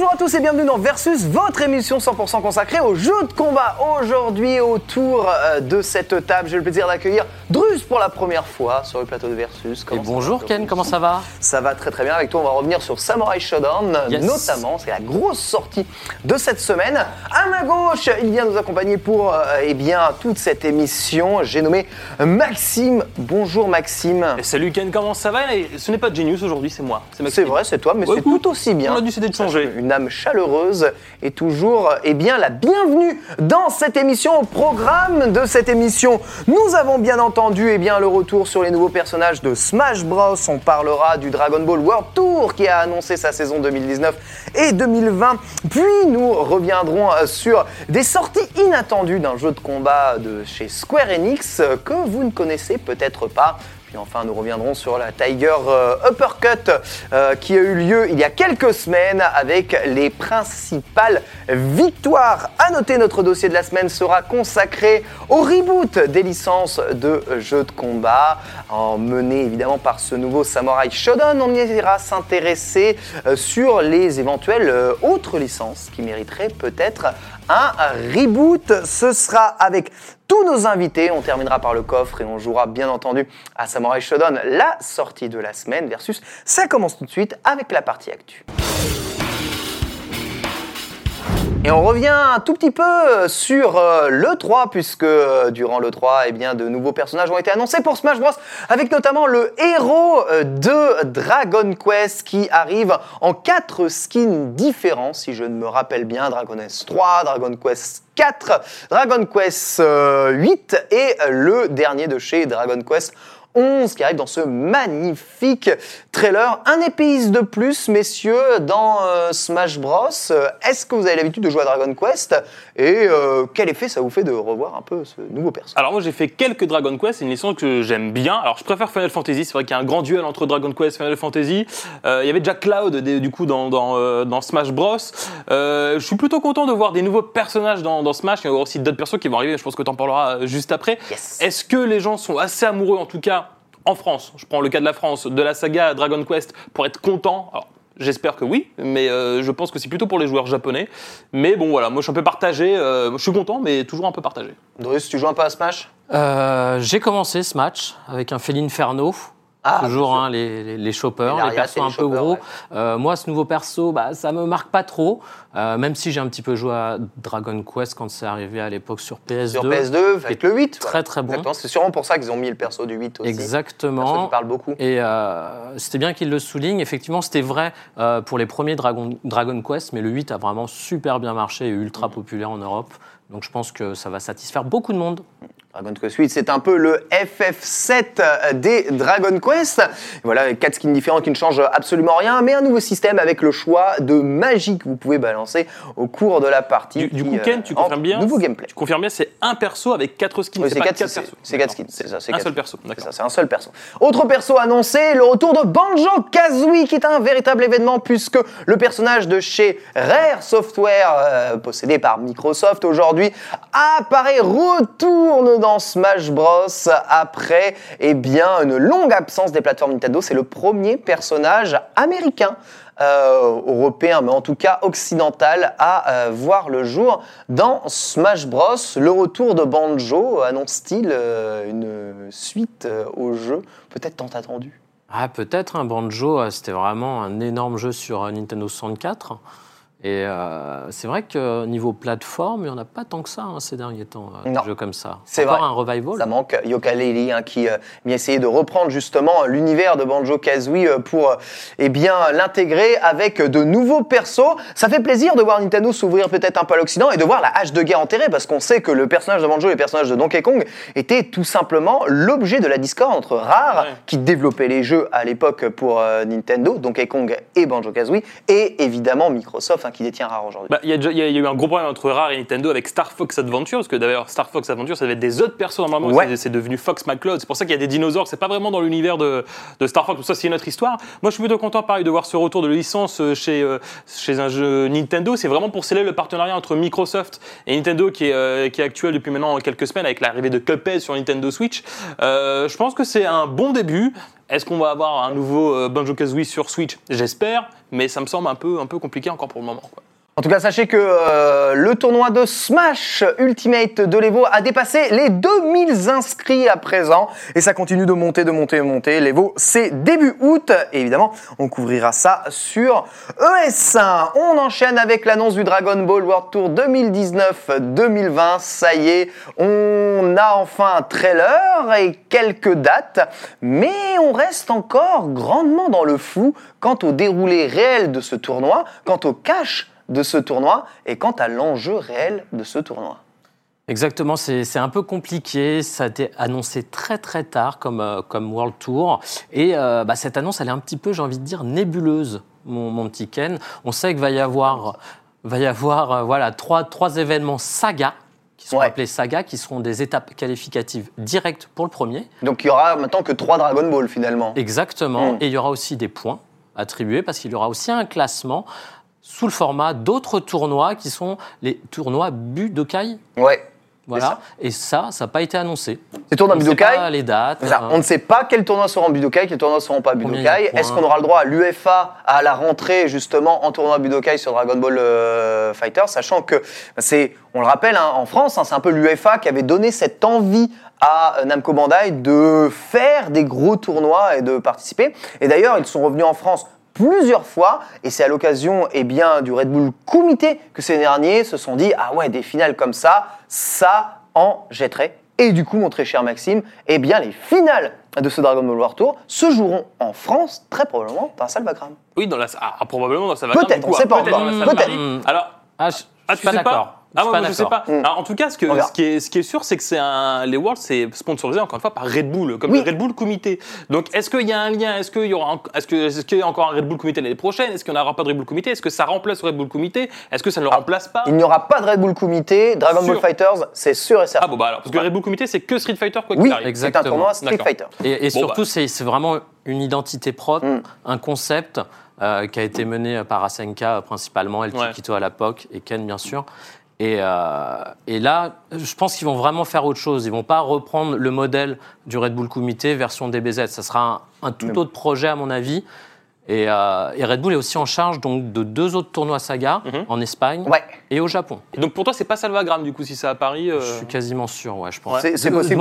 Bonjour à tous et bienvenue dans Versus, votre émission 100% consacrée aux jeux de combat. Aujourd'hui, autour euh, de cette table, j'ai le plaisir d'accueillir Drus pour la première fois sur le plateau de Versus. Et Comment bonjour va, Ken, comment ça va? Ça va très très bien. Avec toi, on va revenir sur Samurai Shodown, Yes. notamment. C'est la grosse sortie de cette semaine. À ma gauche, il vient nous accompagner pour euh, eh bien, toute cette émission. J'ai nommé Maxime. Bonjour Maxime. Et salut Ken, comment ça va? Et Ce n'est pas Genius aujourd'hui, c'est moi. C'est Maxime. vrai, c'est toi, mais Ouais, c'est tout aussi bien. On a décidé de changer. Une âme chaleureuse et toujours eh bien, la bienvenue dans cette émission. Au programme de cette émission, nous avons bien entendu eh bien, le retour sur les nouveaux personnages de Smash Bros. On parlera du Dragon Ball World Tour qui a annoncé sa saison 2019 et 2020. Puis nous reviendrons euh, sur des sorties inattendues d'un jeu de combat de chez Square Enix euh, que vous ne connaissez peut-être pas. Puis enfin, nous reviendrons sur la Tiger euh, Uppercut euh, qui a eu lieu il y a quelques semaines avec les principales victoires. À noter, notre dossier de la semaine sera consacré au reboot des licences de jeux de combat, en mené évidemment par ce nouveau Samurai Shodown. On ira s'intéresser euh, sur les éventuelles autres licences qui mériteraient peut-être un reboot. Ce sera avec tous nos invités. On terminera par le coffre et on jouera bien entendu à Samurai Shodown la sortie de la semaine versus. Ça commence tout de suite avec la partie actu. Et on revient un tout petit peu sur euh, le 3 puisque euh, durant le 3, eh bien, de nouveaux personnages ont été annoncés pour Smash Bros. Avec notamment le héros euh, de Dragon Quest qui arrive en quatre skins différents si je ne me rappelle bien. Dragon Quest 3, Dragon Quest 4, Dragon Quest euh, 8 et le dernier de chez Dragon Quest 11 qui arrive dans ce magnifique trailer. Un épice de plus, messieurs, dans euh, Smash Bros. Est-ce que vous avez l'habitude de jouer à Dragon Quest? Et euh, quel effet ça vous fait de revoir un peu ce nouveau personnage Alors moi j'ai fait quelques Dragon Quest, c'est une licence que j'aime bien. Alors je préfère Final Fantasy, c'est vrai qu'il y a un grand duel entre Dragon Quest et Final Fantasy. Euh, il y avait déjà Cloud du coup dans, dans, dans Smash Bros. Je suis plutôt content de voir des nouveaux personnages dans, dans Smash. Il y aura aussi d'autres persos qui vont arriver, je pense que tu en parleras juste après. Yes. Est-ce que les gens sont assez amoureux en tout cas en France, je prends le cas de la France, de la saga Dragon Quest pour être content Alors, J'espère que oui, mais euh, je pense que c'est plutôt pour les joueurs japonais. Mais bon, voilà, moi je suis un peu partagé. euh, je suis content, mais toujours un peu partagé. Drus, tu joues un peu à Smash? Euh, J'ai commencé ce match avec un Félinferno. Ah, Toujours hein, les, les, les choppers, Les persos un peu gros. ouais. Euh, moi, ce nouveau perso, bah, ça me marque pas trop. Euh, même si j'ai un petit peu joué à Dragon Quest quand c'est arrivé à l'époque sur PS2. Sur PS2, avec le 8 Très très bon. C'est sûrement pour ça qu'ils ont mis le perso du 8 aussi. Exactement. qui parle beaucoup. Et euh, c'était bien qu'il le souligne. Effectivement, c'était vrai pour les premiers Dragon, Dragon Quest, mais le 8 a vraiment super bien marché et ultra Mm. populaire en Europe. Donc je pense que ça va satisfaire beaucoup de monde. Dragon Quest 8, c'est un peu le FF7 des Dragon Quest. Voilà, quatre skins différents qui ne changent absolument rien, mais un nouveau système avec le choix de magie que vous pouvez balancer au cours de la partie. Du, coup, Ken, tu euh, confirmes bien Nouveau gameplay. Tu confirmes bien, c'est un perso avec quatre skins. Oui, c'est quatre, persos. c'est quatre skins, c'est ça, c'est Un seul perso. C'est ça, c'est un seul perso. Autre perso annoncé, le retour de Banjo Kazooie, qui est un véritable événement puisque le personnage de chez Rare Software, euh, possédé par Microsoft aujourd'hui, apparaît, retourne dans Smash Bros. après eh bien, une longue absence des plateformes Nintendo. C'est le premier personnage américain. euh, européen, mais en tout cas occidental, à euh, voir le jour dans Smash Bros. Le retour de Banjo annonce-t-il euh, une suite au jeu, peut-être tant attendu? Ah, peut-être, un Banjo, euh, c'était vraiment un énorme jeu sur Nintendo 64. Et euh, c'est vrai que niveau plateforme, il n'y en a pas tant que ça hein, ces derniers temps, euh, Non. des jeux comme ça. C'est Encore vrai. un revival. Ça manque Yooka-Laylee hein, qui euh, vient essayer de reprendre justement l'univers de Banjo-Kazooie euh, pour euh, eh bien l'intégrer avec de nouveaux persos. Ça fait plaisir de voir Nintendo s'ouvrir peut-être un peu à l'Occident et de voir la hache de guerre enterrée parce qu'on sait que le personnage de Banjo et le personnage de Donkey Kong étaient tout simplement l'objet de la discorde entre Rare, Ouais. qui développait les jeux à l'époque pour Nintendo, Donkey Kong et Banjo-Kazooie, et évidemment Microsoft hein, qui détient Rare aujourd'hui. Bah, Il y, a y y eu un gros problème entre Rare et Nintendo avec Star Fox Adventure, parce que d'ailleurs Star Fox Adventure, ça devait être des autres persos normalement, Ouais. c'est- devenu Fox McCloud. C'est pour ça qu'il y a des dinosaures, c'est pas vraiment dans l'univers de, de Star Fox, tout ça c'est une autre histoire. Moi je suis plutôt content pareil de voir ce retour de licence euh, chez, euh, chez un jeu Nintendo. C'est vraiment pour sceller le partenariat entre Microsoft et Nintendo qui est, euh, qui est actuel depuis maintenant quelques semaines avec l'arrivée de Cuphead sur Nintendo Switch. Euh, je pense que c'est un bon début. Est-ce qu'on va avoir un nouveau euh, Banjo-Kazooie sur Switch? J'espère, mais ça me semble un peu, un peu compliqué encore pour le moment. En tout cas, sachez que euh, le tournoi de Smash Ultimate de l'Evo a dépassé les 2000 inscrits à présent. Et ça continue de monter, de monter, de monter. L'Evo, c'est début août. Évidemment, on couvrira ça sur ES1. On enchaîne avec l'annonce du Dragon Ball World Tour 2019-2020. Ça y est, on a enfin un trailer et quelques dates. Mais on reste encore grandement dans le flou quant au déroulé réel de ce tournoi, quant au cash de ce tournoi et quant à l'enjeu réel de ce tournoi. Exactement, c'est un peu compliqué. Ça a été annoncé très très tard comme, euh, comme World Tour. Et euh, bah, cette annonce, elle est un petit peu, j'ai envie de dire, nébuleuse, mon, mon petit Ken. On sait qu'il va y avoir, va y avoir euh, voilà, trois, trois événements saga, qui sont Ouais. appelés saga, qui seront des étapes qualificatives directes pour le premier. Donc il y aura maintenant que trois Dragon Ball finalement. Exactement. Mm. Et il y aura aussi des points attribués parce qu'il y aura aussi un classement sous le format d'autres tournois qui sont les tournois Budokai. Ouais. Voilà. Et ça, ça n'a pas été annoncé. C'est tournoi On ne sait Budokai. pas les dates. Ça. euh, On ne sait pas quels tournois seront Budokai, quels tournois seront pas Budokai. Est-ce qu'on aura le droit à l'UFA à la rentrée justement en tournoi Budokai sur Dragon Ball euh, Fighter, sachant que c'est, on le rappelle, hein, en France, hein, c'est un peu l'UFA qui avait donné cette envie à euh, Namco Bandai de faire des gros tournois et de participer. Et d'ailleurs, ils sont revenus en France plusieurs fois et c'est à l'occasion eh bien du Red Bull Comité que ces derniers se sont dit ah ouais des finales comme ça ça en jetterait et du coup mon très cher Maxime eh bien les finales de ce Dragon Ball War Tour se joueront en France très probablement dans la salle Wagram. Oui, dans la, ah, probablement dans sa Peut-être, on sait pas encore. la salle Peut-être. Alors, Ah, je, ah, suis pas d'accord. Ah, Je moi, sais pas. Mm. Alors, en tout cas, ce, que, qui est, ce qui est sûr, c'est que c'est un, les Worlds, c'est sponsorisé encore une fois par Red Bull, comme Oui. le Red Bull Comité. Donc, est-ce qu'il y a un lien? Est-ce qu'il y aura, un- est-ce que, est-ce qu'il y a encore un Red Bull Comité l'année prochaine? Est-ce qu'il n'y en aura pas de Red Bull Comité? Est-ce que ça remplace le Red Bull Comité? Est-ce que ça ne le remplace pas? Il n'y aura pas de Red Bull Comité, Dragon Sûr. Ball Fighters, c'est sûr et certain. Ah bon, bah alors, parce que Red Bull Comité, c'est que Street Fighter, quoi qu'il oui, arrive. c'est un Exactement. tournoi Street D'accord. Fighter. Et, et Bon, surtout, bah. c'est c'est vraiment une identité propre, Mm. un concept euh, qui a été mené par Asenka euh, principalement, El Ouais. Kikito à l'époque et Ken bien sûr. Et, euh, et là, je pense qu'ils vont vraiment faire autre chose. Ils vont pas reprendre le modèle du Red Bull Comité version DBZ. Ça sera un, un tout autre projet à mon avis. Et, euh, et Red Bull est aussi en charge donc de deux autres tournois saga Mhm. en Espagne Ouais, et au Japon. Et donc, pour toi, c'est pas Salvagram, du coup, si c'est à Paris. euh, Je suis quasiment sûr, ouais, je pense. Ouais. c'est possible.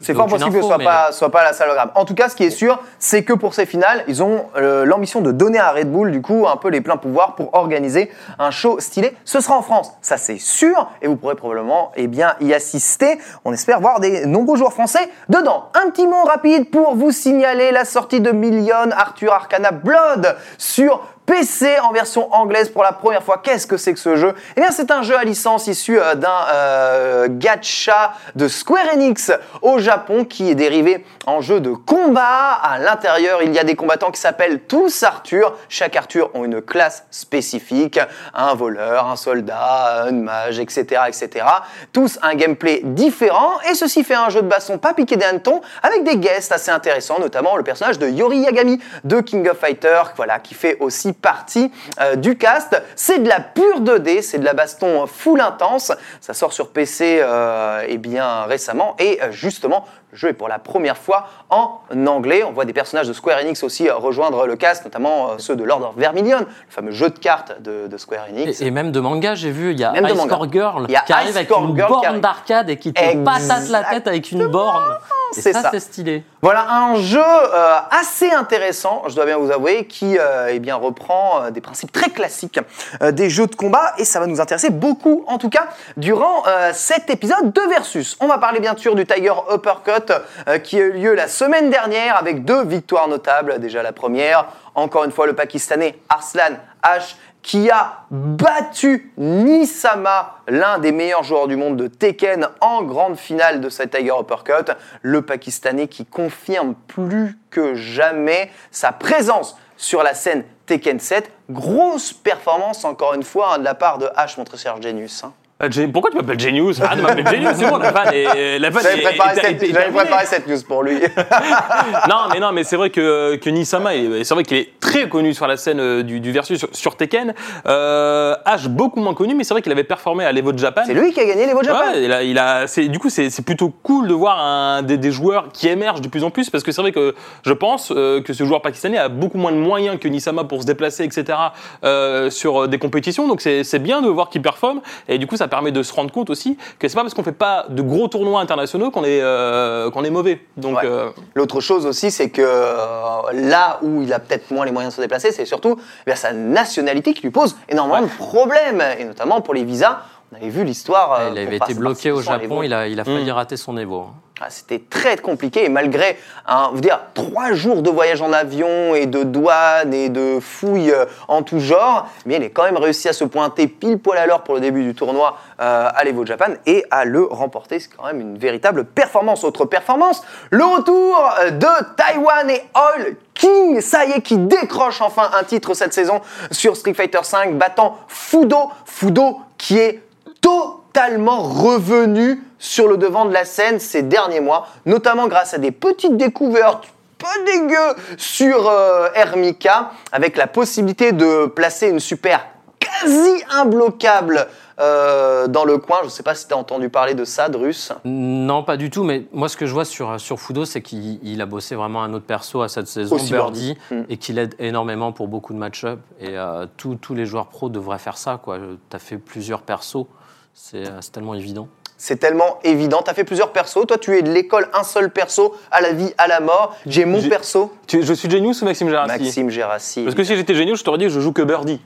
C'est fort possible que ce soit pas, soit pas la salle Wagram. En tout cas, ce qui est sûr, c'est que pour ces finales, ils ont euh, l'ambition de donner à Red Bull, du coup, un peu les pleins pouvoirs pour organiser un show stylé. Ce sera en France, ça c'est sûr, et vous pourrez probablement eh bien, y assister. On espère voir des nombreux joueurs français dedans. Un petit mot rapide pour vous signaler la sortie de Million Arthur Arcana Blood sur PC en version anglaise pour la première fois. Qu'est-ce que c'est que ce jeu? Eh bien, c'est un jeu à licence issu euh, d'un euh, gacha de Square Enix au Japon qui est dérivé en jeu de combat. À l'intérieur, il y a des combattants qui s'appellent tous Arthur. Chaque Arthur ont une classe spécifique, un voleur, un soldat, un mage, etc., etc. Tous un gameplay différent et ceci fait un jeu de baston pas piqué des hannetons avec des guests assez intéressants, notamment le personnage de Yori Yagami de King of Fighter, voilà, qui fait aussi partie euh, du cast. C'est de la pure 2D, c'est de la baston full intense. Ça sort sur PC euh, eh bien récemment et euh, justement jeu est pour la première fois en anglais. On voit des personnages de Square Enix aussi euh, rejoindre le cast, notamment euh, ceux de Lord of Vermilion, le fameux jeu de cartes de, de Square Enix. Et, et même de manga, j'ai vu, il y a Même Ice. Core Girl qui arrive Ice avec Core une Girl borne arrive. d'arcade et qui te patate la tête avec une borne. Et C'est ça, ça. c'est stylé. Voilà un jeu euh, assez intéressant, je dois bien vous avouer, qui euh, eh bien, reprend euh, des principes très classiques des jeux de combat et ça va nous intéresser beaucoup, en tout cas, durant cet épisode de Versus. On va parler bien sûr du Tiger Uppercut euh, qui a eu lieu la semaine dernière avec deux victoires notables. Déjà la première, encore une fois le Pakistanais Arslan H qui a battu Nisama, l'un des meilleurs joueurs du monde de Tekken, en grande finale de cette Tiger Uppercut. Le Pakistanais qui confirme plus que jamais sa présence sur la scène Tekken 7. Grosse performance, encore une fois, hein, de la part de H, mon très cher Genius. hein. Euh, Pourquoi tu m'appelles Genius Ah, ne m'appelle Genius, c'est bon, la vanne est. La vanne J'avais préparé, est- cette- est- est j'avais terminée. préparé cette news pour lui. non, mais non, mais c'est vrai que, que Nisama, c'est vrai qu'il est très connu sur la scène euh, du, du versus sur, sur Tekken. Euh, H beaucoup moins connu, mais c'est vrai qu'il avait performé à l'Evo de Japan. C'est lui qui a gagné les Votes Japan. Ouais, il a, il a, c'est, du coup, c'est, c'est plutôt cool de voir un, des, des joueurs qui émergent de plus en plus parce que c'est vrai que je pense euh, que ce joueur pakistanais a beaucoup moins de moyens que Nisama pour se déplacer, etc. euh, sur euh, des compétitions. Donc c'est, c'est bien de voir qu'il performe et du coup, ça permet de se rendre compte aussi que c'est pas parce qu'on fait pas de gros tournois internationaux qu'on est, euh, qu'on est mauvais. Donc Ouais. euh, L'autre chose aussi, c'est que euh, là où il a peut-être moins les moyens de se déplacer, c'est surtout eh bien, sa nationalité qui lui pose énormément de problèmes, et notamment pour les visas. On avait vu l'histoire. il avait été bloqué au Japon, il a, il a failli Mm. rater son Evo. Ah, C'était très compliqué et malgré trois jours de voyage en avion et de douane et de fouilles euh, en tout genre, eh bien, il a quand même réussi à se pointer pile poil à l'heure pour le début du tournoi euh, à l'Evo Japan et à le remporter. C'est quand même une véritable performance. Autre performance, le retour euh, de Taïwan et All King, ça y est, qui décroche enfin un titre cette saison sur Street Fighter V, battant Fudo. Fudo qui est totalement revenu sur le devant de la scène ces derniers mois, notamment grâce à des petites découvertes pas dégueu sur euh, Hermika, avec la possibilité de placer une super quasi imbloquable euh, dans le coin. Je ne sais pas si tu as entendu parler de ça, Drus. Non, pas du tout, mais moi ce que je vois sur, sur Fudo, c'est qu'il il a bossé vraiment un autre perso à cette saison, Aussi Birdie, Birdie. Mm. et qu'il aide énormément pour beaucoup de match-up. Et euh, tous- tous les joueurs pros devraient faire ça. Tu as fait plusieurs persos, c'est euh, c'est tellement évident. C'est tellement évident. Tu as fait plusieurs persos. Toi, tu es de l'école un seul perso, à la vie, à la mort. J'ai mon J'ai- perso, tu- je suis Genius ou Maxime Gérassi Maxime Gérassi. Parce que si j'étais Genius, je t'aurais dit que je joue que Birdie.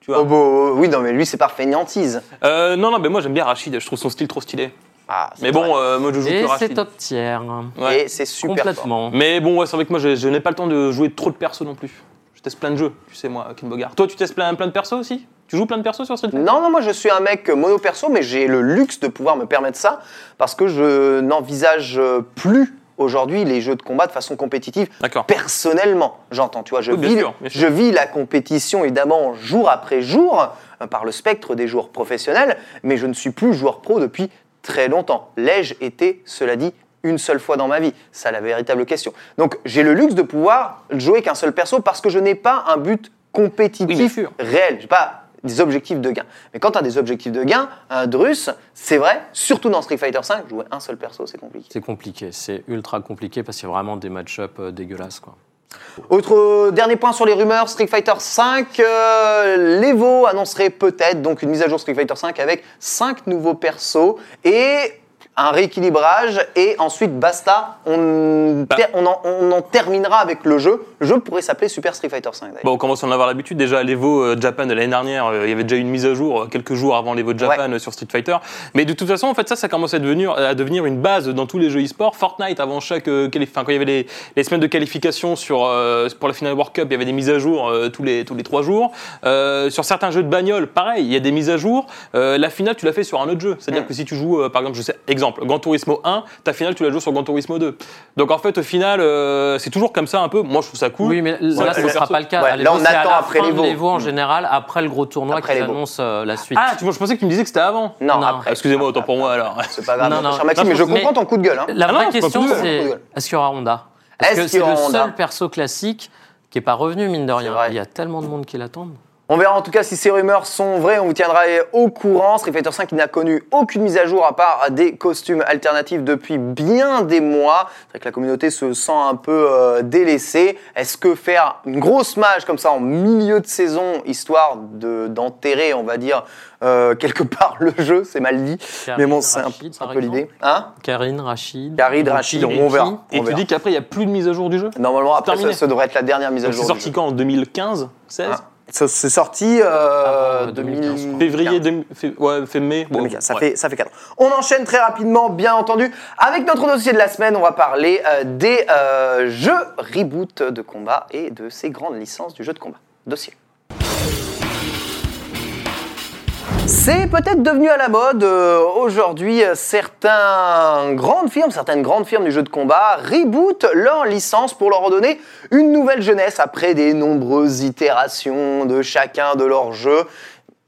Tu vois Oh, bon, oui, non, mais lui, c'est par fainéantise. Euh, non, non, mais moi j'aime bien Rachid, je trouve son style trop stylé. Ah, c'est Mais bon, euh, moi je joue Et que c'est Rachid. top tier. Ouais. Et c'est super fort. Complètement. Mais bon, ouais, c'est vrai que moi je, je n'ai pas le temps de jouer trop de persos non plus. Je teste plein de jeux, tu sais, moi, Ken Bogart. Toi, tu testes plein, plein de persos aussi? Tu joues plein de persos sur Street Fighter Non, non, moi je suis un mec mono perso, mais j'ai le luxe de pouvoir me permettre ça parce que je n'envisage plus aujourd'hui les jeux de combat de façon compétitive. D'accord. Personnellement, j'entends, tu vois, je, Oui, vis, sûr, bien sûr. je vis la compétition évidemment jour après jour euh, par le spectre des joueurs professionnels, mais je ne suis plus joueur pro depuis très longtemps. L'ai-je été, cela dit, une seule fois dans ma vie? C'est la véritable question. Donc j'ai le luxe de pouvoir jouer qu'un seul perso parce que je n'ai pas un but compétitif réel. Pas des objectifs de gain. Mais quand tu as des objectifs de gain, un Drus, c'est vrai, surtout dans Street Fighter V, jouer un seul perso, c'est compliqué. C'est compliqué, c'est ultra compliqué parce qu'il y a vraiment des match-up euh, dégueulasses. Quoi. Autre euh, dernier point sur les rumeurs, Street Fighter V, euh, l'Evo annoncerait peut-être donc une mise à jour Street Fighter V avec 5 nouveaux persos et un rééquilibrage et ensuite basta, on, Bah. on, en, on en terminera avec le jeu. Le jeu pourrait s'appeler Super Street Fighter V d'ailleurs. Bon, on commence à en avoir l'habitude. Déjà, à l'Evo euh, Japan de l'année dernière, euh, il y avait déjà une mise à jour euh, quelques jours avant l'Evo Japan sur Street Fighter. Mais de toute façon, en fait, ça, ça commence à devenir, à devenir une base dans tous les jeux e-sport. Fortnite, avant chaque euh, enfin, quand il y avait les, les semaines de qualification sur, euh, pour la finale World Cup, il y avait des mises à jour euh, tous, les, tous les trois jours. Sur certains jeux de bagnole, pareil, il y a des mises à jour. La finale, tu l'as fait sur un autre jeu. C'est-à-dire Mm. que si tu joues, par exemple, je sais, exemple, Gran Turismo 1, ta finale, tu la joues sur Gran Turismo 2. Donc en fait, au final, euh, c'est toujours comme ça un peu. Moi, je trouve ça cool. Oui, mais là, ce ne sera pas le cas. Ouais, là, on attend la après de l'Evo. en Mm. général, après le gros tournoi Après qui annonce euh, la suite. Ah, tu vois, je pensais que tu me disais que c'était avant. Non, Non. après. Excusez-moi, autant pour moi alors. C'est pas grave, Non, non. cher Maxime, Non, mais je mais- comprends ton coup de gueule. hein. La Ah non, vraie question, c'est est-ce qu'il y aura Honda? Est-ce que qu'il c'est y aura le seul perso classique qui n'est pas revenu, mine de rien. Il y a tellement de monde qui l'attendent. On verra en tout cas si ces rumeurs sont vraies, on vous tiendra au courant. Street Fighter V n'a connu aucune mise à jour à part des costumes alternatifs depuis bien des mois. C'est vrai que la communauté se sent un peu euh, délaissée. Est-ce que faire une grosse match comme ça en milieu de saison, histoire de- d'enterrer, on va dire, euh, quelque part le jeu, c'est mal dit. Mais bon, c'est un, peu l'idée. Hein? Karine, Rachid. Karid, Rachid, on verra. Et on tu dis qu'après, il n'y a plus de mise à jour du jeu? Normalement, après, ça, ça devrait être la dernière mise à Donc, jour. C'est sorti quand? En 2015 16 Ah, ça- C'est sorti euh, Avant, 2015. 2015. Février, ouais, fait mai. Bon, 2015, ça, ouais. fait, ça fait 4 On enchaîne très rapidement, bien entendu. Avec notre dossier de la semaine, on va parler euh, des euh, jeux reboot de combat et de ces grandes licences du jeu de combat. Dossier. C'est peut-être devenu à la mode euh, aujourd'hui. Certains grandes firmes, certaines grandes firmes du jeu de combat rebootent leur licence pour leur redonner une nouvelle jeunesse après des nombreuses itérations de chacun de leurs jeux.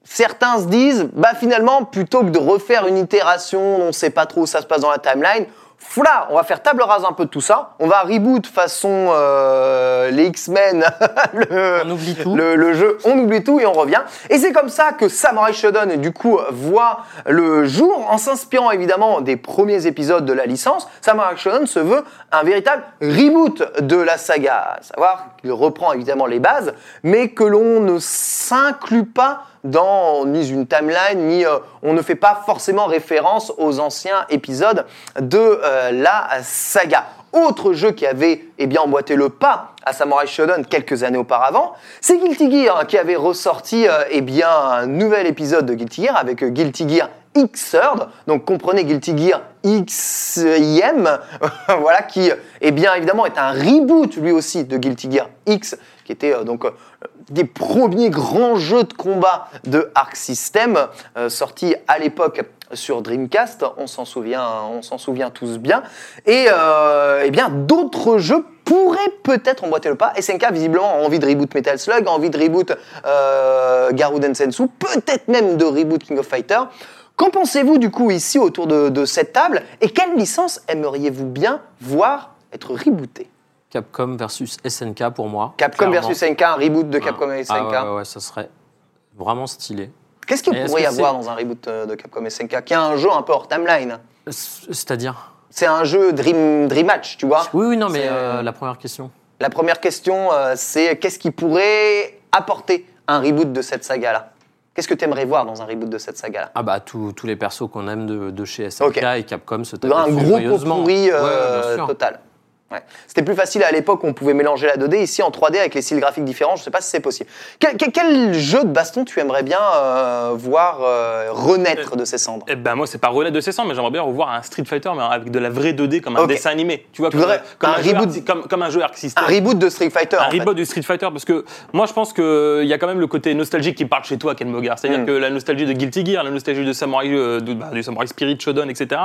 Certains se disent, bah finalement, plutôt que de refaire une itération, on ne sait pas trop où ça se passe dans la timeline, Foula, on va faire table rase un peu de tout ça. On va reboot façon euh, les X-Men, le, On oublie tout. le, le jeu, on oublie tout et on revient. Et c'est comme ça que Samurai Shodown, du coup, voit le jour en s'inspirant évidemment des premiers épisodes de la licence. Samurai Shodown se veut un véritable reboot de la saga, à savoir qu'il reprend évidemment les bases, mais que l'on ne s'inclut pas dans ni une timeline, ni euh, on ne fait pas forcément référence aux anciens épisodes de euh, la saga. Autre jeu qui avait eh bien, emboîté le pas à Samurai Shodown quelques années auparavant, c'est Guilty Gear hein, qui avait ressorti euh, eh bien, un nouvel épisode de Guilty Gear avec Guilty Gear X-Third, donc comprenez Guilty Gear XIM, voilà, qui, eh bien évidemment, est un reboot lui aussi de Guilty Gear X, qui était donc des premiers grands jeux de combat de Arc System, euh, sortis à l'époque sur Dreamcast, on s'en souvient, on s'en souvient tous bien, et euh, eh bien d'autres jeux pourraient peut-être emboîter le pas. SNK visiblement a envie de reboot Metal Slug, envie de reboot euh, Garuden Sensu, peut-être même de reboot King of Fighter. Qu'en pensez-vous du coup ici autour de, de cette table? Et quelle licence aimeriez-vous bien voir être rebootée? Capcom versus SNK pour moi. Capcom clairement. versus SNK, un reboot de Capcom et SNK. Ah ouais, ça serait vraiment stylé. Qu'est-ce qu'il pourrait y avoir dans un reboot euh, de Capcom et SNK qui a un jeu un peu hors timeline? C'est-à-dire? C'est un jeu Dream, Dream Match, tu vois Oui, oui, non, mais C'est- euh, la première question. La première question, euh, c'est qu'est-ce qui pourrait apporter un reboot de cette saga-là? Qu'est-ce que tu aimerais voir dans un reboot de cette saga-là? Ah bah tous les persos qu'on aime de, de chez SNK et Capcom se tapent Un gros pourri euh, Ouais, total. Ouais. C'était plus facile à l'époque, on pouvait mélanger la 2D. Ici, en 3D, avec les styles graphiques différents, je ne sais pas si c'est possible. Quel, quel- quel jeu de baston tu aimerais bien euh, voir euh, renaître de ses cendres? Eh ben moi c'est pas relais de 600 mais j'aimerais bien revoir un Street Fighter mais avec de la vraie 2D comme un dessin animé. Tu vois Tu comme, voudrais comme un un, reboot- comme, comme un jeu Arc System. Un reboot de Street Fighter. un fait. reboot du Street Fighter parce que moi je pense qu'il y a quand même le côté nostalgique qui parle chez toi Ken Mogar c'est à dire Mm. que la nostalgie de Guilty Gear la nostalgie de Samurai euh, de- bah, du Samurai Spirit Shodown etc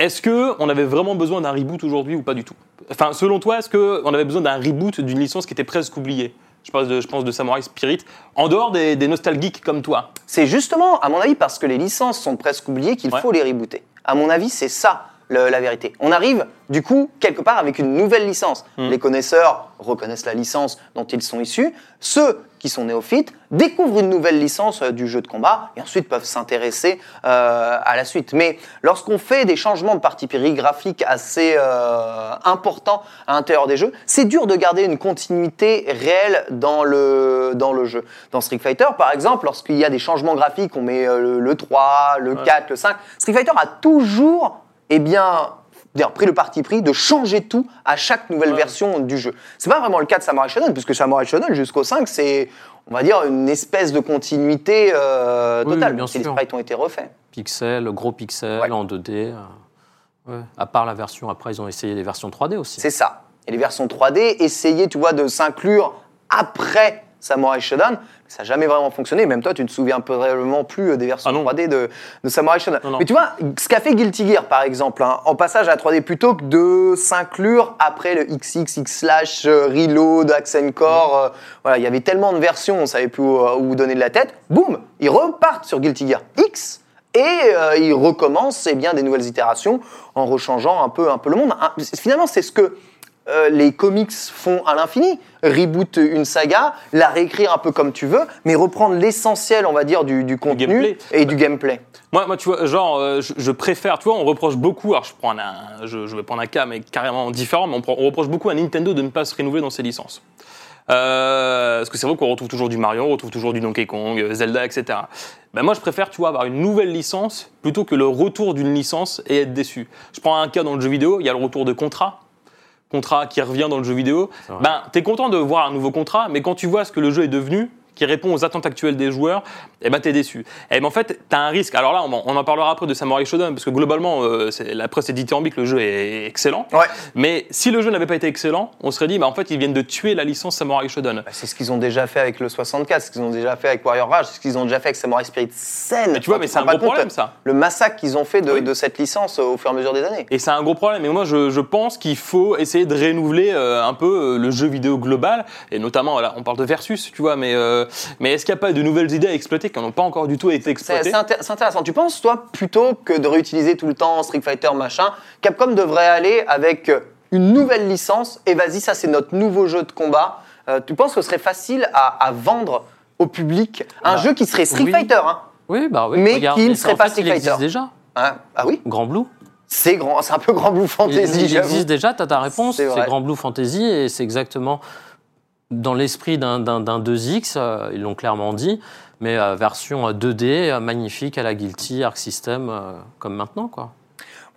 est-ce que on avait vraiment besoin d'un reboot aujourd'hui ou pas du tout? Enfin selon toi est-ce que on avait besoin d'un reboot d'une licence qui était presque oubliée? Je pense de, je pense de Samurai Spirit en dehors des, des nostalgiques comme toi C'est justement, à mon avis, parce que les licences sont presque oubliées qu'il Ouais. faut les rebooter. À mon avis, c'est ça le- la vérité. On arrive, du coup, quelque part avec une nouvelle licence. Mm. Les connaisseurs reconnaissent la licence dont ils sont issus. Ceux qui sont néophytes découvrent une nouvelle licence euh, du jeu de combat et ensuite peuvent s'intéresser euh, à la suite. Mais lorsqu'on fait des changements de partie graphiques assez euh, importants à l'intérieur des jeux, c'est dur de garder une continuité réelle dans le, dans le jeu. Dans Street Fighter, par exemple, lorsqu'il y a des changements graphiques, on met le, le 3, le 4, le 5, Street Fighter a toujours eh bien, d'ailleurs, pris le parti pris de changer tout à chaque nouvelle Ouais. version du jeu. C'est pas vraiment le cas de Samurai Shodown, puisque Samurai Shodown jusqu'au 5, c'est, on va dire, une espèce de continuité euh, Oui, totale. bien si les sûr. sprites ont été refaits. Pixel, gros pixel Ouais. en 2D. euh, ouais. À part la version, après ils ont essayé les versions 3D aussi. C'est ça. Et les versions 3D, essayer, tu vois, de s'inclure après Samurai Shodown, ça n'a jamais vraiment fonctionné. Même toi, tu ne te souviens probablement plus euh, des versions Ah non. 3D de, de Samurai Shodown. Mais tu vois, ce qu'a fait Guilty Gear, par exemple, hein, en passage à la 3D, plutôt que de s'inclure après le XX, X-Slash, euh, Reload, Accent-Core, euh, voilà, il y avait tellement de versions, on savait plus où, où donner de la tête. Boum, ils repartent sur Guilty Gear X. Et euh, ils recommencent eh bien, des nouvelles itérations en rechangeant un peu, un peu le monde. Hein, Finalement, c'est ce que euh, les comics font à l'infini. Reboot une saga, la réécrire un peu comme tu veux, mais reprendre l'essentiel, on va dire, du, du contenu gameplay. et du gameplay. Moi, moi, tu vois, genre, euh, je, je préfère, tu vois, on reproche beaucoup, alors je, prends un, je, je vais prendre un cas, mais carrément différent, mais on, reproche beaucoup à Nintendo de ne pas se renouveler dans ses licences. Euh, parce que c'est vrai qu'on retrouve toujours du Mario, on retrouve toujours du Donkey Kong, Zelda, etc. Ben moi, je préfère, tu vois, avoir une nouvelle licence plutôt que le retour d'une licence et être déçu. Je prends un cas dans le jeu vidéo, il y a le retour de Contra. Contra qui revient dans le jeu vidéo. Ben, t'es content de voir un nouveau contrat, mais quand tu vois ce que le jeu est devenu, qui répond aux attentes actuelles des joueurs, eh ben t'es déçu. Et ben en fait, t'as un risque. Alors là, on, en- on en parlera après de Samurai Shodown parce que globalement, euh, la presse est dithyrambique, le jeu est excellent. Ouais. Mais si le jeu n'avait pas été excellent, on serait dit, bah en fait, ils viennent de tuer la licence Samurai Shodown. Bah, C'est ce qu'ils ont déjà fait avec le 64, ce qu'ils ont déjà fait avec Warrior Rage, ce qu'ils ont déjà fait avec Samurai Spirit Sen. Mais tu vois, mais c'est un gros compte problème, ça. Le massacre qu'ils ont fait de, Oui. de cette licence au fur et à mesure des années. Et c'est un gros problème. Et moi, je, je pense qu'il faut essayer de renouveler euh, un peu euh, le jeu vidéo global. Et notamment, là, on parle de Versus, tu vois. Mais, euh, mais est-ce qu'il n'y a pas de nouvelles idées à exploiter qui n'ont pas encore du tout été exploitées c'est inté- c'est intéressant. Tu penses, toi, plutôt que de réutiliser tout le temps Street Fighter, machin, Capcom devrait aller avec euh, une nouvelle licence et vas-y, ça c'est notre nouveau jeu de combat. Euh, tu penses que ce serait facile à, à vendre au public un Bah, jeu qui serait Street oui. Fighter hein Oui, bah oui. Mais regarde, qui ne serait pas fait, Street il existe Fighter. déjà. Hein Ah oui Grand Blue. C'est grand, c'est un peu grand Blue Il, Fantasy, il j'avoue. existe déjà, tu as ta réponse, C'est. Grand Blue Fantasy et c'est exactement dans l'esprit d'un d'un- d'un 2X, euh, ils l'ont clairement dit, mais euh, version euh, 2D, euh, magnifique à la Guilty, Arc System, comme maintenant. quoi.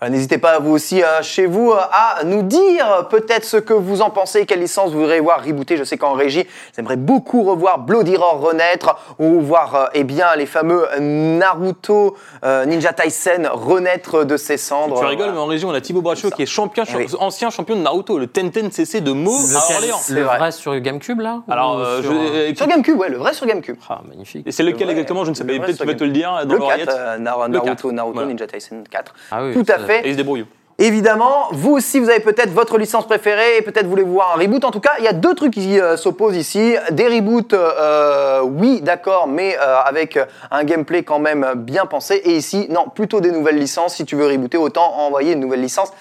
Voilà, N'hésitez pas vous aussi euh, chez vous euh, à nous dire euh, peut-être ce que vous en pensez, quelle licence vous voudrez voir rebooter. Je sais qu'en régie, j'aimerais beaucoup revoir Bloody Roar renaître ou voir euh, eh bien, les fameux Naruto euh, Ninja Tyson renaître de ses cendres. Tu rigoles, Voilà. mais en région, on a Thibaut Braccio ça. qui est champion, Eh oui. ancien champion de Naruto, le Tenten CC de Meaux à Orléans. Le vrai. vrai sur GameCube, là Alors, Ou euh, sur, je- euh, euh, écoute, Sur GameCube, ouais, le vrai sur GameCube. Ah, magnifique. et c'est lequel Le vrai- exactement? Je ne sais pas. Peut-être tu sur vas te le dire dans Le l'oreillette. 4, euh, Nar- Le Naruto, 4, Naruto voilà. Ninja Tyson 4. Ah oui, Tout à ça- il se débrouille. Évidemment, vous aussi, vous avez peut-être votre licence préférée peut-être voulez-vous voir un reboot. En tout cas, il y a deux trucs qui euh, s'opposent ici. Des reboots, euh, oui, d'accord, mais euh, avec un gameplay quand même bien pensé. Et ici, non, plutôt des nouvelles licences. Si tu veux rebooter, autant envoyer une nouvelle licence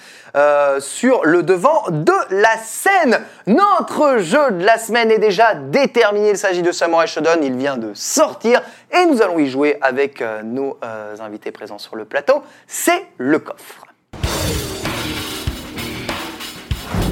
sur le devant de la scène. Notre jeu de la semaine est déjà déterminé. Il s'agit de Samurai Shodown. Il vient de sortir et nous allons y jouer avec nos invités présents sur le plateau. C'est le coffre.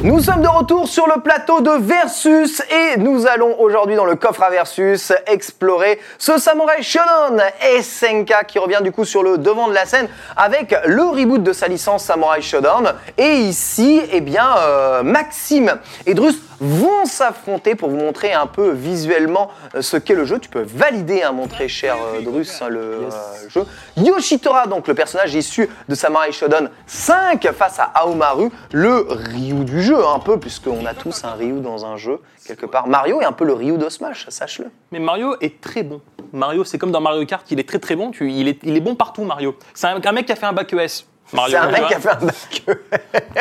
Nous sommes de retour sur le plateau de Versus et nous allons aujourd'hui dans le coffre à Versus explorer ce Samurai Shodown SNK qui revient du coup sur le devant de la scène avec le reboot de sa licence Samurai Shodown. Et ici, eh bien, euh, Maxime et Drus vont s'affronter pour vous montrer un peu visuellement euh, ce qu'est le jeu. Tu peux valider, hein, montrer cher euh, Drus hein, le euh, jeu. Yoshitora, donc le personnage issu de Samurai Shodown 5 face à Aomaru, le Ryu du jeu un peu, puisqu'on a tous un Ryu dans un jeu quelque part. Mario est un peu le Ryu de Smash, sache-le. Mais Mario est très bon. Mario, c'est comme dans Mario Kart, il est très très bon. Tu, il, est, il est bon partout, Mario. C'est un, un mec qui a fait un bac ES. Mario, C'est un mec qui a fait un bac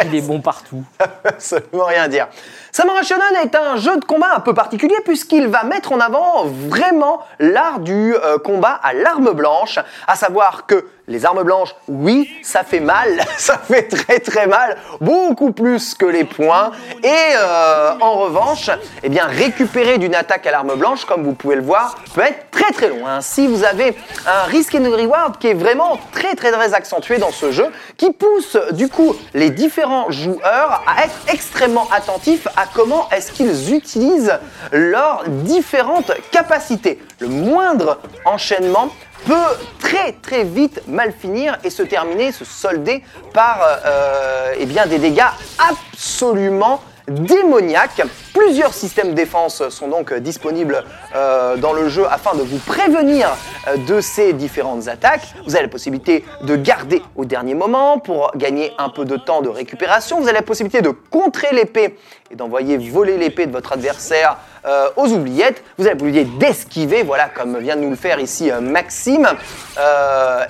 Il est bon partout. absolument rien dire. Samurai Shodown est un jeu de combat un peu particulier puisqu'il va mettre en avant vraiment l'art du euh, combat à l'arme blanche, à savoir que les armes blanches, oui, ça fait mal, ça fait très très mal, beaucoup plus que les poings. Et euh, en revanche, eh bien récupérer d'une attaque à l'arme blanche, comme vous pouvez le voir, peut être très très long. hein. Si vous avez un risk and reward qui est vraiment très très très accentué dans ce jeu, qui pousse du coup les différents joueurs à être extrêmement attentifs comment est-ce qu'ils utilisent leurs différentes capacités. Le moindre enchaînement peut très très vite mal finir et se terminer, se solder par euh, eh bien, des dégâts absolument démoniaques. Plusieurs systèmes de défense sont donc disponibles euh, dans le jeu afin de vous prévenir euh, de ces différentes attaques. Vous avez la possibilité de garder au dernier moment pour gagner un peu de temps de récupération. Vous avez la possibilité de contrer l'épée et d'envoyer voler l'épée de votre adversaire euh, aux oubliettes. Vous avez la possibilité d'esquiver, voilà, comme vient de nous le faire ici Maxime,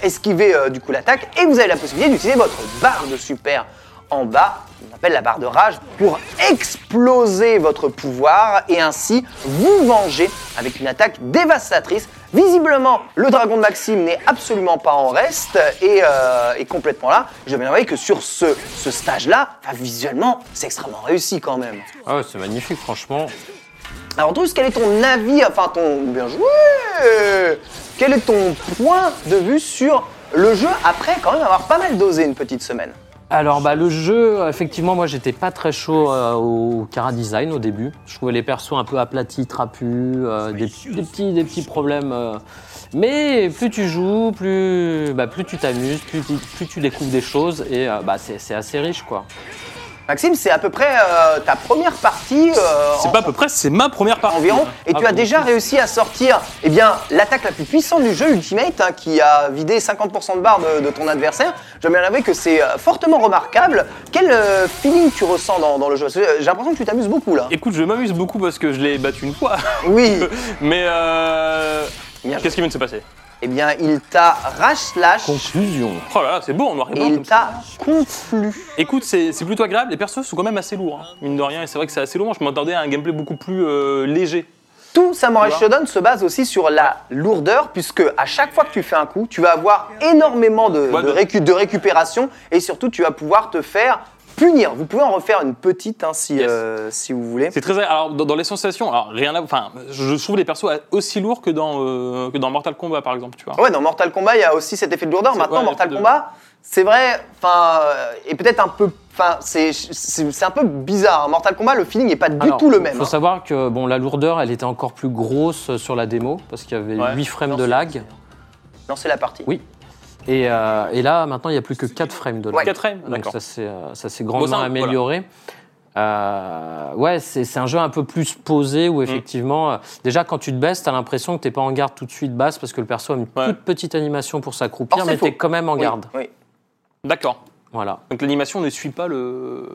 esquiver du coup l'attaque. Et vous avez la possibilité d'utiliser votre barre de super en bas, on appelle la barre de rage, pour exploser votre pouvoir et ainsi vous venger avec une attaque dévastatrice. Visiblement, le dragon de Maxime n'est absolument pas en reste et euh, est complètement là. Je vais envoyer que sur ce, ce stage-là, enfin, visuellement, c'est extrêmement réussi quand même. Ah ouais, c'est magnifique, franchement. Alors Drus, quel est ton avis, enfin ton... Bien joué Quel est ton point de vue sur le jeu après quand même avoir pas mal dosé une petite semaine? Alors bah, le jeu, effectivement, moi j'étais pas très chaud euh, au Cara Design au début. Je trouvais les persos un peu aplatis, trapus, euh, des, des petits, des petits problèmes. euh. Mais plus tu joues, plus, bah, plus tu t'amuses, plus, tu- plus tu découvres des choses et euh, bah, c'est c'est assez riche quoi. Maxime, c'est à peu près euh, ta première partie. euh, C'est en- pas à peu près, c'est ma première partie. environ. Et Ah, tu as bon. déjà réussi à sortir eh bien, l'attaque la plus puissante du jeu Ultimate, hein, qui a vidé 50% de barre de, de ton adversaire. Bien avouer que c'est euh, fortement remarquable. Quel euh, feeling tu ressens dans, dans le jeu? J'ai l'impression que tu t'amuses beaucoup là. Écoute, je m'amuse beaucoup parce que je l'ai battu une fois. Oui. Mais euh... Qu'est-ce qui vient de se passer? Eh bien, il t'a rash slash Conclusion. Oh là là, c'est beau en noir et et blanc. il comme ça. t'a conflu. Écoute, c'est c'est plutôt agréable. Les persos sont quand même assez lourds, hein, mine de rien. Et c'est vrai que c'est assez lourd. Je m'attendais à un gameplay beaucoup plus euh, léger. Tout Samurai Shodown se base aussi sur la lourdeur, puisque à chaque fois que tu fais un coup, tu vas avoir énormément de, Ouais, de de- récu- de récupération et surtout tu vas pouvoir te faire punir. Vous pouvez en refaire une petite hein, si, Yes. euh, si vous voulez. C'est très. Alors, dans, dans les sensations, alors rien à. Enfin, je trouve les persos aussi lourds que dans, euh, que dans Mortal Kombat, par exemple, tu vois. Ouais, dans Mortal Kombat, il y a aussi cet effet de lourdeur. C'est- Maintenant, ouais, Mortal de- Kombat, c'est vrai, enfin, euh, et peut-être un peu, enfin, c'est c'est c'est un peu bizarre. Mortal Kombat, le feeling n'est pas du Alors, tout le même. faut hein. savoir que bon, la lourdeur, elle était encore plus grosse sur la démo parce qu'il y avait Ouais. 8 frames Non, de c'est- lag. Lancer la partie. Oui. Et, euh, et là, maintenant, il n'y a plus que 4 frames de lag. Ouais. 4 frames, Donc d'accord. ça s'est euh, ça s'est grandement amélioré. Euh, ouais, c'est c'est un jeu un peu plus posé Mm. où effectivement, euh, déjà quand tu te baisses, t'as l'impression que t'es pas en garde tout de suite basse parce que le perso a une Ouais. toute petite animation pour s'accroupir, mais t'es quand même en garde. oui. D'accord. Voilà. Donc l'animation ne suit pas le.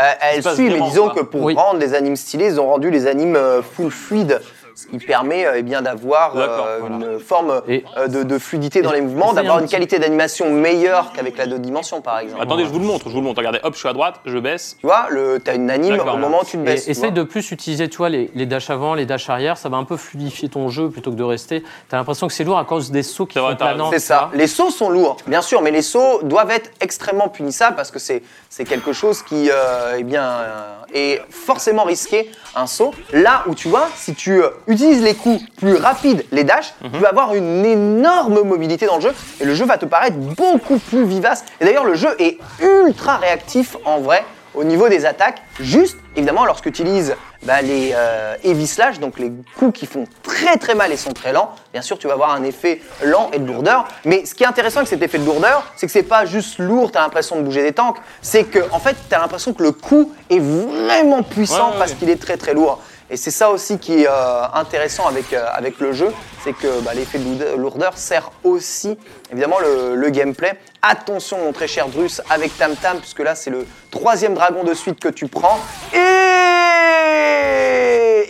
Euh, elle suit, mais disons quoi. que pour Oui. rendre les animes stylés, ils ont rendu les animes full fluide, ce qui permet euh, eh bien d'avoir euh, voilà. une forme Et- euh, de, de fluidité dans les mouvements, d'avoir un une petit- qualité d'animation meilleure qu'avec la deux dimensions, par exemple. Attendez, je vous le montre, je vous le montre. Regardez, hop, je suis à droite, je baisse. Tu vois, le, t'as une anime au moment où tu te baisses. tu essaye de plus utiliser, tu vois, les, les dash avant, les dash arrière, ça va un peu fluidifier ton jeu plutôt que de rester. T'as l'impression que c'est lourd à cause des sauts qui sont planants. C'est tu ça. Les sauts sont lourds, bien sûr, mais les sauts doivent être extrêmement punissables parce que c'est c'est quelque chose qui euh, eh bien, euh, est forcément risqué, un saut. Là où tu vois, si tu utilises les coups plus rapides, les dashs, Mhm. tu vas avoir une énorme mobilité dans le jeu et le jeu va te paraître beaucoup plus vivace. Et d'ailleurs, le jeu est ultra réactif en vrai au niveau des attaques. Juste, évidemment, lorsque tu utilises bah, les euh, heavy slash, donc les coups qui font très très mal et sont très lents, bien sûr, tu vas avoir un effet lent et de lourdeur. Mais ce qui est intéressant avec cet effet de lourdeur, c'est que c'est pas juste lourd, tu as l'impression de bouger des tanks, c'est que en fait, tu as l'impression que le coup est vraiment puissant Ouais, ouais, parce qu'il est très très lourd. Et c'est ça aussi qui est euh, intéressant avec, euh, avec le jeu, c'est que bah, l'effet de lourde- lourdeur sert aussi évidemment le, le gameplay. Attention mon très cher Drus avec Tam Tam, puisque là c'est le troisième dragon de suite que tu prends. Et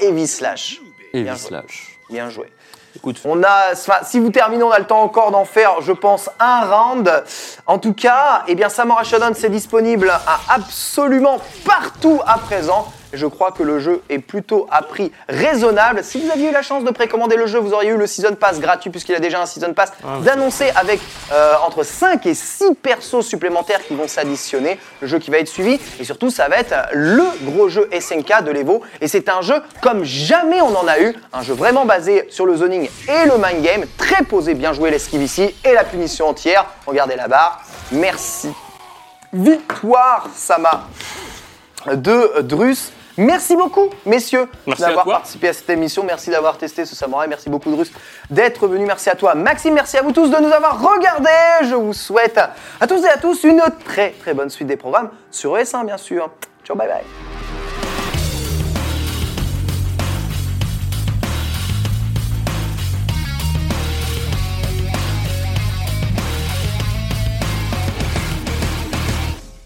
Heavy Slash. Bien joué. slash. Bien joué. Écoute, On a, si vous terminez, on a le temps encore d'en faire, je pense, un round. En tout cas, eh bien, Samurai Shodown, c'est disponible à absolument partout à présent. Je crois que le jeu est plutôt à prix raisonnable. Si vous aviez eu la chance de précommander le jeu, vous auriez eu le Season Pass gratuit puisqu'il a déjà un Season Pass d'annoncer avec euh, entre 5 et 6 persos supplémentaires qui vont s'additionner. Le jeu qui va être suivi et surtout ça va être le gros jeu SNK de l'Evo. Et c'est un jeu comme jamais on en a eu. Un jeu vraiment basé sur le zoning et le mind game. Très posé, bien joué l'esquive ici et la punition entière. Regardez la barre. Merci. Victoire, Sama de Drus. Merci beaucoup, messieurs, d'avoir participé à cette émission. Merci d'avoir testé ce samouraï. Merci beaucoup, Drus, d'être venu. Merci à toi, Maxime. Merci à vous tous de nous avoir regardés. Je vous souhaite à tous et à tous une très très bonne suite des programmes sur ES1, bien sûr. Ciao, bye bye.